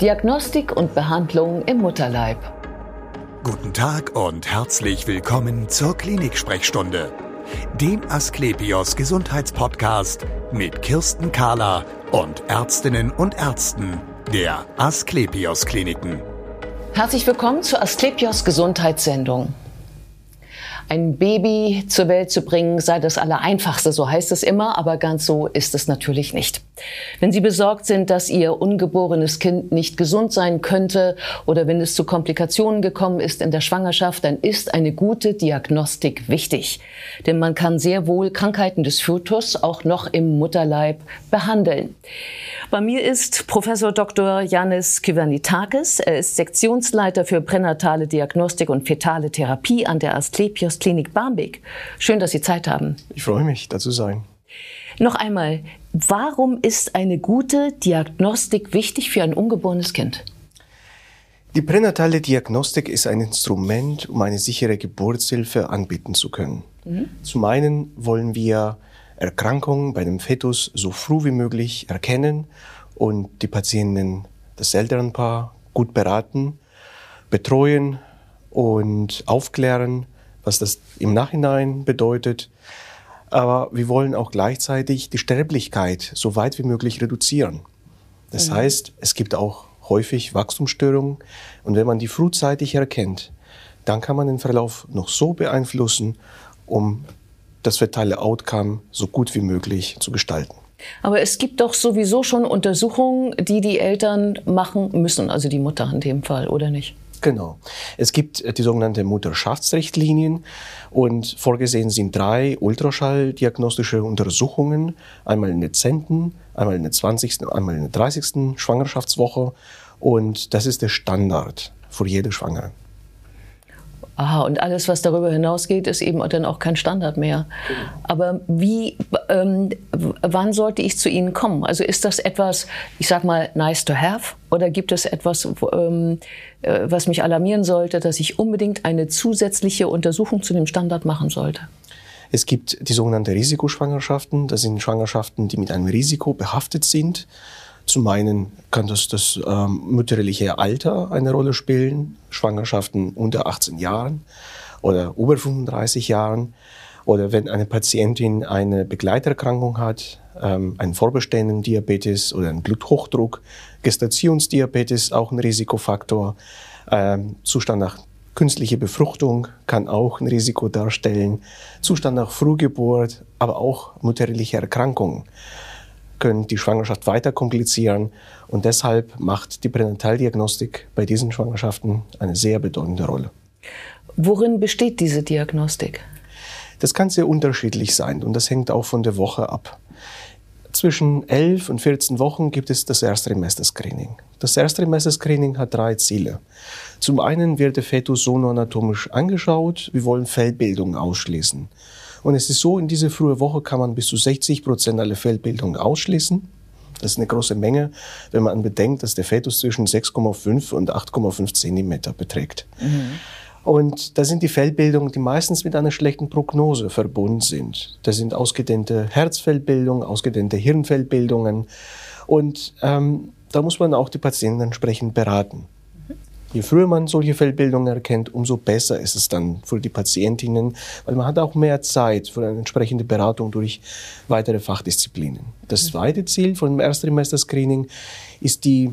Diagnostik und Behandlung im Mutterleib. Guten Tag und herzlich willkommen zur Klinik-Sprechstunde, dem Asklepios Gesundheitspodcast mit Kirsten Kahler und Ärztinnen und Ärzten der Asklepios Kliniken. Herzlich willkommen zur Asklepios Gesundheitssendung. Ein Baby zur Welt zu bringen sei das Allereinfachste, so heißt es immer, aber ganz so ist es natürlich nicht. Wenn Sie besorgt sind, dass Ihr ungeborenes Kind nicht gesund sein könnte oder wenn es zu Komplikationen gekommen ist in der Schwangerschaft, dann ist eine gute Diagnostik wichtig. Denn man kann sehr wohl Krankheiten des Fötus auch noch im Mutterleib behandeln. Bei mir ist Professor Dr. Janis Kyvernitakis. Er ist Sektionsleiter für pränatale Diagnostik und fetale Therapie an der Asklepios Klinik Barmbek. Schön, dass Sie Zeit haben. Ich freue mich, da zu sein. Noch einmal, warum ist eine gute Diagnostik wichtig für ein ungeborenes Kind? Die pränatale Diagnostik ist ein Instrument, um eine sichere Geburtshilfe anbieten zu können. Mhm. Zum einen wollen wir Erkrankungen bei dem Fetus so früh wie möglich erkennen und die Patienten, das Elternpaar gut beraten, betreuen und aufklären, was das im Nachhinein bedeutet. Aber wir wollen auch gleichzeitig die Sterblichkeit so weit wie möglich reduzieren. Das mhm. heißt, es gibt auch häufig Wachstumsstörungen und wenn man die frühzeitig erkennt, dann kann man den Verlauf noch so beeinflussen, um das fetale Outcome so gut wie möglich zu gestalten. Aber es gibt doch sowieso schon Untersuchungen, die die Eltern machen müssen, also die Mutter in dem Fall, oder nicht? Genau. Es gibt äh, die sogenannte Mutterschaftsrichtlinien und vorgesehen sind drei Ultraschalldiagnostische Untersuchungen, einmal in der 10., einmal in der 20., einmal in der 30. Schwangerschaftswoche und das ist der Standard für jede Schwangere. Aha, und alles, was darüber hinausgeht, ist eben dann auch kein Standard mehr. Aber wie, ähm, wann sollte ich zu Ihnen kommen? Also ist das etwas, ich sag mal, nice to have? Oder gibt es etwas, ähm, äh, was mich alarmieren sollte, dass ich unbedingt eine zusätzliche Untersuchung zu dem Standard machen sollte? Es gibt die sogenannten Risikoschwangerschaften. Das sind Schwangerschaften, die mit einem Risiko behaftet sind. Zum einen kann das das ähm, mütterliche Alter eine Rolle spielen, Schwangerschaften unter 18 Jahren oder über 35 Jahren. Oder wenn eine Patientin eine Begleiterkrankung hat, ähm, einen vorbestehenden Diabetes oder einen Bluthochdruck, Gestationsdiabetes auch ein Risikofaktor, ähm, Zustand nach künstlicher Befruchtung kann auch ein Risiko darstellen, Zustand nach Frühgeburt, aber auch mütterliche Erkrankungen können die Schwangerschaft weiter komplizieren. Und deshalb macht die Pränataldiagnostik bei diesen Schwangerschaften eine sehr bedeutende Rolle. Worin besteht diese Diagnostik? Das kann sehr unterschiedlich sein und das hängt auch von der Woche ab. Zwischen 11 und 14 Wochen gibt es das Erstrimester-Screening. Das Erstrimester-Screening hat drei Ziele. Zum einen wird der Fetus sonoanatomisch angeschaut. Wir wollen Feldbildung ausschließen. Und es ist so, in dieser frühen Woche kann man bis zu 60 Prozent aller Feldbildung ausschließen. Das ist eine große Menge, wenn man bedenkt, dass der Fetus zwischen 6,5 und 8,5 Zentimeter beträgt. Mhm. Und da sind die Feldbildungen, die meistens mit einer schlechten Prognose verbunden sind. Das sind ausgedehnte Herzfellbildungen, ausgedehnte Hirnfellbildungen. Und ähm, da muss man auch die Patienten entsprechend beraten. Je früher man solche Fehlbildungen erkennt, umso besser ist es dann für die Patientinnen, weil man hat auch mehr Zeit für eine entsprechende Beratung durch weitere Fachdisziplinen. Das mhm. zweite Ziel von dem Erstsemester-Screening ist die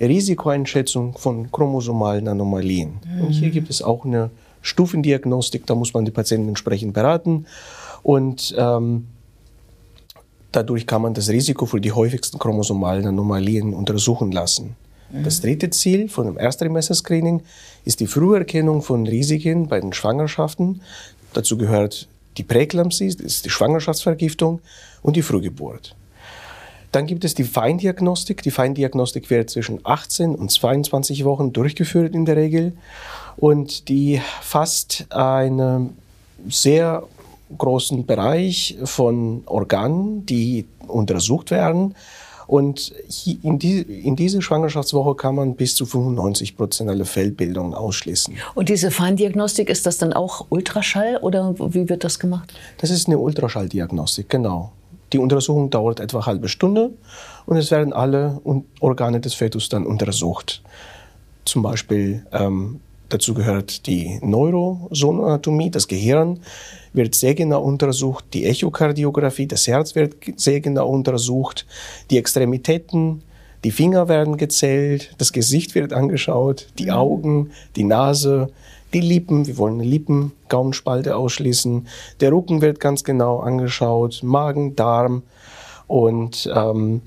Risikoeinschätzung von chromosomalen Anomalien. Mhm. Und hier gibt es auch eine Stufendiagnostik, da muss man die Patienten entsprechend beraten und ähm, dadurch kann man das Risiko für die häufigsten chromosomalen Anomalien untersuchen lassen. Das dritte Ziel von dem Erstrimester-Screening ist die Früherkennung von Risiken bei den Schwangerschaften. Dazu gehört die Präeklampsie, das ist die Schwangerschaftsvergiftung und die Frühgeburt. Dann gibt es die Feindiagnostik. Die Feindiagnostik wird zwischen 18 und 22 Wochen durchgeführt in der Regel und die fasst einen sehr großen Bereich von Organen, die untersucht werden und in, die, in dieser Schwangerschaftswoche kann man bis zu 95 Prozent aller Fehlbildungen ausschließen. Und diese Feindiagnostik, ist das dann auch Ultraschall oder wie wird das gemacht? Das ist eine Ultraschalldiagnostik, genau. Die Untersuchung dauert etwa eine halbe Stunde und es werden alle Organe des Fetus dann untersucht. Zum Beispiel ähm, dazu gehört die Neurosonoanatomie, das Gehirn wird sehr genau untersucht, die Echokardiographie, das Herz wird sehr genau untersucht, die Extremitäten, die Finger werden gezählt, das Gesicht wird angeschaut, die mhm. Augen, die Nase, die Lippen, wir wollen eine Lippen-Gaumenspalte ausschließen, der Rücken wird ganz genau angeschaut, Magen, Darm und ähm,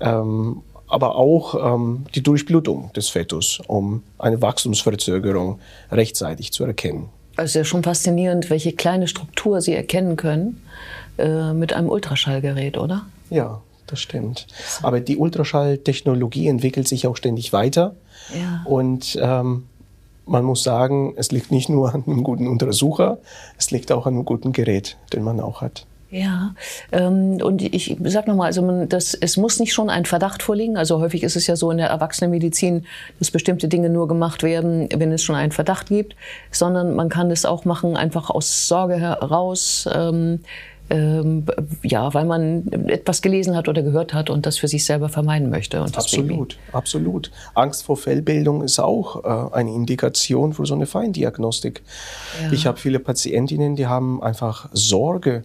ähm, aber auch ähm, die Durchblutung des Fetus, um eine Wachstumsverzögerung rechtzeitig zu erkennen. Also ja schon faszinierend, welche kleine Struktur Sie erkennen können äh, mit einem Ultraschallgerät, oder? Ja, das stimmt. Aber die Ultraschalltechnologie entwickelt sich auch ständig weiter. Ja. Und ähm, man muss sagen, es liegt nicht nur an einem guten Untersucher, es liegt auch an einem guten Gerät, den man auch hat. Ja, ähm, und ich sag nochmal, also man, das, es muss nicht schon ein Verdacht vorliegen. Also häufig ist es ja so in der Erwachsenenmedizin, dass bestimmte Dinge nur gemacht werden, wenn es schon einen Verdacht gibt, sondern man kann es auch machen, einfach aus Sorge heraus. Ähm, ähm, ja, weil man etwas gelesen hat oder gehört hat und das für sich selber vermeiden möchte. absolut, Baby. absolut. Angst vor Fellbildung ist auch äh, eine Indikation für so eine Feindiagnostik. Ja. Ich habe viele Patientinnen, die haben einfach Sorge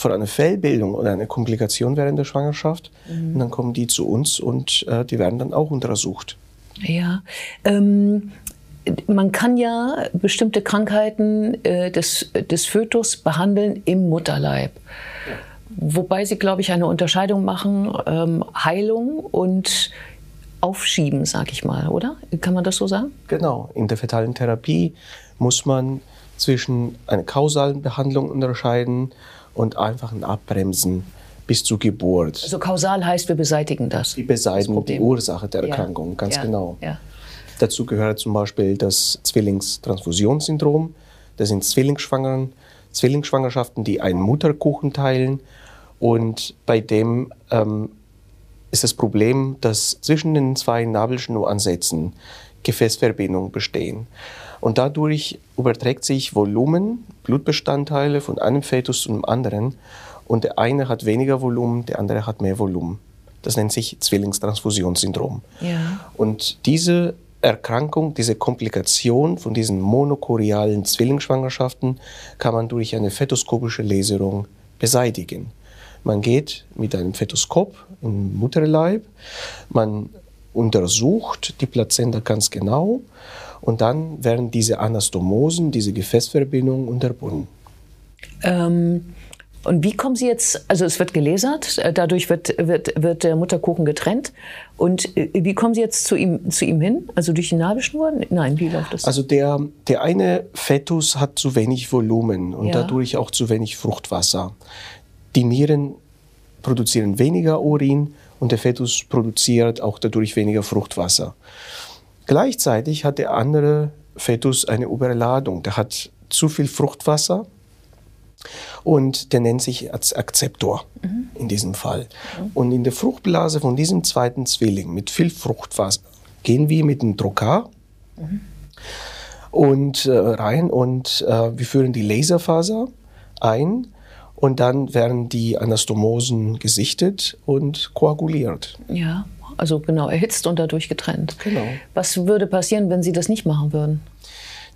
von einer Fellbildung oder einer Komplikation während der Schwangerschaft. Mhm. Und dann kommen die zu uns und äh, die werden dann auch untersucht. Ja. Ähm, man kann ja bestimmte Krankheiten äh, des, des Fötus behandeln im Mutterleib. Ja. Wobei sie, glaube ich, eine Unterscheidung machen, ähm, Heilung und Aufschieben, sage ich mal, oder? Kann man das so sagen? Genau. In der fetalen Therapie muss man zwischen einer kausalen Behandlung unterscheiden und einfach ein Abbremsen bis zur Geburt. Also kausal heißt, wir beseitigen das. Wir beseitigen das die Ursache der Erkrankung, ja. ganz ja. genau. Ja. Dazu gehört zum Beispiel das Zwillingstransfusionssyndrom. Das sind Zwillingsschwangeren, Zwillingsschwangerschaften, die einen Mutterkuchen teilen. Und bei dem ähm, ist das Problem, dass zwischen den zwei Nabelschnuransätzen Gefäßverbindungen bestehen. Und dadurch überträgt sich Volumen, Blutbestandteile von einem Fetus zu einem anderen. Und der eine hat weniger Volumen, der andere hat mehr Volumen. Das nennt sich Zwillingstransfusionssyndrom. Ja. Und diese Erkrankung, diese Komplikation von diesen monochorialen Zwillingsschwangerschaften kann man durch eine fetoskopische Laserung beseitigen. Man geht mit einem Fetoskop im Mutterleib, man untersucht die Plazenta ganz genau und dann werden diese Anastomosen, diese Gefäßverbindungen unterbunden. Ähm, und wie kommen Sie jetzt, also es wird gelasert, äh, dadurch wird, wird, wird der Mutterkuchen getrennt. Und äh, wie kommen Sie jetzt zu ihm, zu ihm hin? Also durch die Nabelschnur? Nein, wie läuft das? Also der, der eine Fetus hat zu wenig Volumen und ja. dadurch auch zu wenig Fruchtwasser. Die Nieren produzieren weniger Urin und der Fetus produziert auch dadurch weniger Fruchtwasser. Gleichzeitig hat der andere Fetus eine Überladung. Der hat zu viel Fruchtwasser und der nennt sich als Akzeptor mhm. in diesem Fall. Mhm. Und in der Fruchtblase von diesem zweiten Zwilling mit viel Fruchtwasser gehen wir mit dem Drucker mhm. und äh, rein und äh, wir führen die Laserfaser ein und dann werden die Anastomosen gesichtet und koaguliert. Ja also genau erhitzt und dadurch getrennt. Genau. Was würde passieren, wenn Sie das nicht machen würden?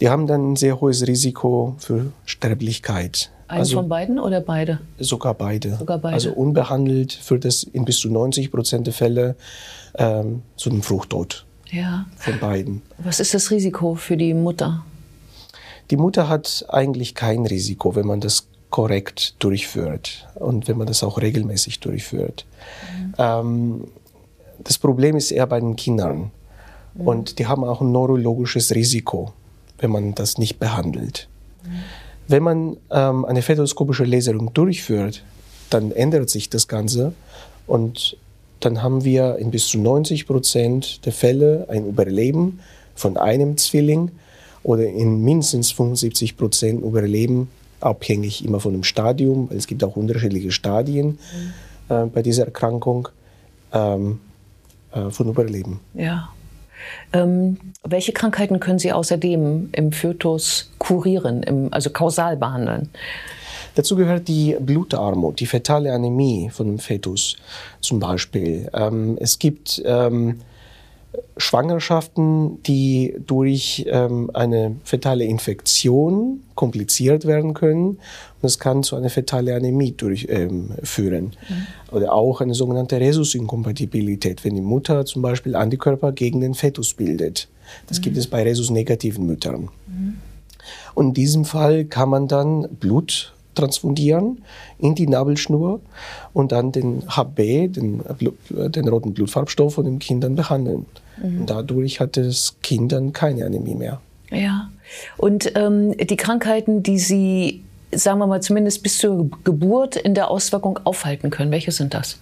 Die haben dann ein sehr hohes Risiko für Sterblichkeit. Eins also, von beiden oder beide? Sogar beide. Sogar beide. Also unbehandelt führt das in bis zu 90 Prozent der Fälle ähm, zu einem Fruchttod. Ja. Von beiden. Was ist das Risiko für die Mutter? Die Mutter hat eigentlich kein Risiko, wenn man das korrekt durchführt und wenn man das auch regelmäßig durchführt. Mhm. Ähm, das Problem ist eher bei den Kindern. Mhm. Und die haben auch ein neurologisches Risiko, wenn man das nicht behandelt. Mhm. Wenn man ähm, eine fetoskopische Laserung durchführt, dann ändert sich das Ganze und dann haben wir in bis zu 90 Prozent der Fälle ein Überleben von einem Zwilling oder in mindestens 75 Prozent Überleben, abhängig immer von dem Stadium, weil es gibt auch unterschiedliche Stadien mhm. äh, bei dieser Erkrankung. Ähm, äh, von Überleben. Ja. Ähm, welche Krankheiten können Sie außerdem im Fötus kurieren, im, also kausal behandeln? Dazu gehört die Blutarmut, die fetale Anämie von dem Fetus zum Beispiel. Ähm, es gibt ähm, Schwangerschaften, die durch ähm, eine fetale Infektion kompliziert werden können. Und das kann zu einer fetale Anämie durchführen. Ähm, mhm. Oder auch eine sogenannte Rhesusinkompatibilität, wenn die Mutter zum Beispiel Antikörper gegen den Fetus bildet. Das mhm. gibt es bei Rhesus-negativen Müttern. Mhm. Und in diesem Fall kann man dann Blut transfundieren in die Nabelschnur und dann den HB, den, den roten Blutfarbstoff von den Kindern behandeln. Mhm. Und dadurch hat das Kind dann keine Anämie mehr. Ja. Und ähm, die Krankheiten, die Sie, sagen wir mal, zumindest bis zur Geburt in der Auswirkung aufhalten können, welche sind das?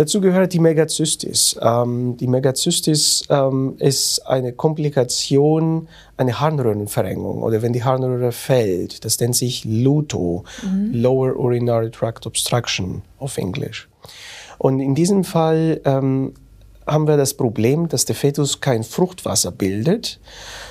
Dazu gehört die Megazystis. Ähm, die Megazystis ähm, ist eine Komplikation, eine Harnröhrenverengung oder wenn die Harnröhre fällt. Das nennt sich LUTO, mhm. Lower Urinary Tract Obstruction auf Englisch. Und in diesem Fall ähm, haben wir das Problem, dass der Fetus kein Fruchtwasser bildet,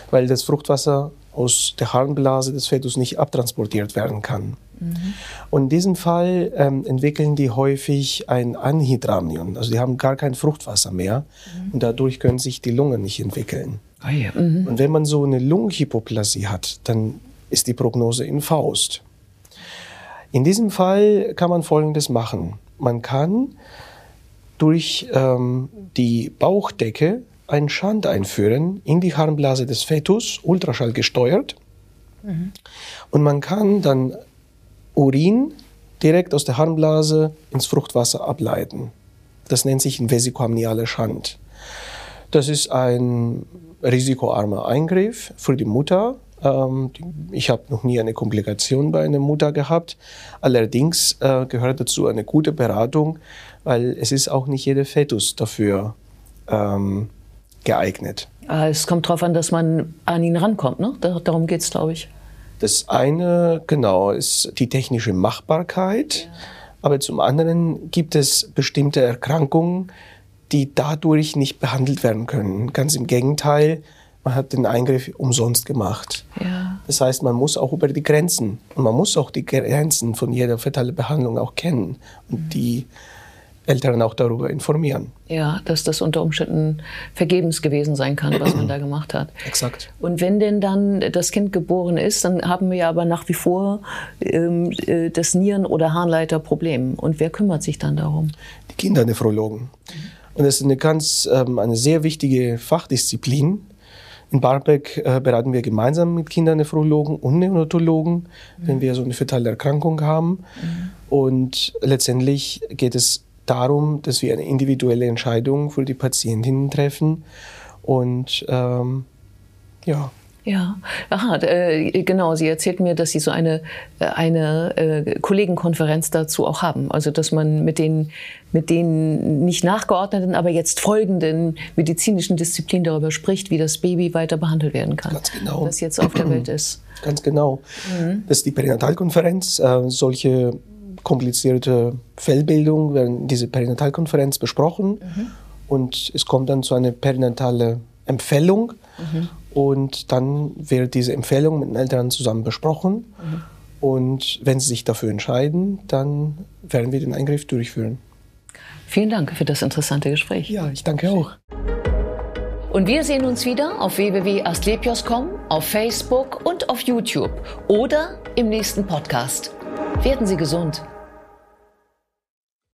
weil das Fruchtwasser aus der Harnblase des Fetus nicht abtransportiert werden kann. Mhm. Und in diesem Fall ähm, entwickeln die häufig ein Anhydramnion, also die haben gar kein Fruchtwasser mehr mhm. und dadurch können sich die Lungen nicht entwickeln. Oh ja. mhm. Und wenn man so eine Lungenhypoplasie hat, dann ist die Prognose in Faust. In diesem Fall kann man Folgendes machen. Man kann durch ähm, die Bauchdecke einen Schand einführen in die Harnblase des Fetus, Ultraschall gesteuert. Mhm. Und man kann dann Urin direkt aus der Harnblase ins Fruchtwasser ableiten. Das nennt sich ein vesikoamnialer Schand. Das ist ein risikoarmer Eingriff für die Mutter. Ähm, ich habe noch nie eine Komplikation bei einer Mutter gehabt. Allerdings äh, gehört dazu eine gute Beratung, weil es ist auch nicht jeder Fetus dafür ähm, geeignet. Ah, es kommt darauf an, dass man an ihn rankommt. Ne? Darum geht es, glaube ich. Das eine, genau, ist die technische Machbarkeit. Ja. Aber zum anderen gibt es bestimmte Erkrankungen, die dadurch nicht behandelt werden können. Ganz im Gegenteil, man hat den Eingriff umsonst gemacht. Ja. Das heißt, man muss auch über die Grenzen und man muss auch die Grenzen von jeder fetalen Behandlung auch kennen und die Eltern auch darüber informieren. Ja, dass das unter Umständen vergebens gewesen sein kann, was man da gemacht hat. Exakt. Und wenn denn dann das Kind geboren ist, dann haben wir aber nach wie vor ähm, äh, das Nieren- oder Harnleiterproblem. Und wer kümmert sich dann darum? Die Kindernephrologen. Und das ist eine ganz, ähm, eine sehr wichtige Fachdisziplin. In Barbeck äh, beraten wir gemeinsam mit Kindernephrologen und Neonatologen, mhm. wenn wir so eine fetale Erkrankung haben. Mhm. Und letztendlich geht es darum, dass wir eine individuelle Entscheidung für die Patientinnen treffen. Und ähm, ja. Ja, aha, äh, genau. Sie erzählt mir, dass Sie so eine, äh, eine äh, Kollegenkonferenz dazu auch haben. Also, dass man mit den, mit den nicht nachgeordneten, aber jetzt folgenden medizinischen Disziplinen darüber spricht, wie das Baby weiter behandelt werden kann. Ganz genau. Das jetzt auf der Welt ist. Ganz genau. Mhm. Das ist die Perinatalkonferenz. Äh, solche komplizierte Fellbildung werden diese Perinatalkonferenz besprochen mhm. und es kommt dann zu einer perinatale Empfehlung mhm. und dann wird diese Empfehlung mit den Eltern zusammen besprochen mhm. und wenn sie sich dafür entscheiden, dann werden wir den Eingriff durchführen. Vielen Dank für das interessante Gespräch. Ja, ich danke auch. Und wir sehen uns wieder auf www.astlepios.com, auf Facebook und auf YouTube oder im nächsten Podcast. Werden Sie gesund.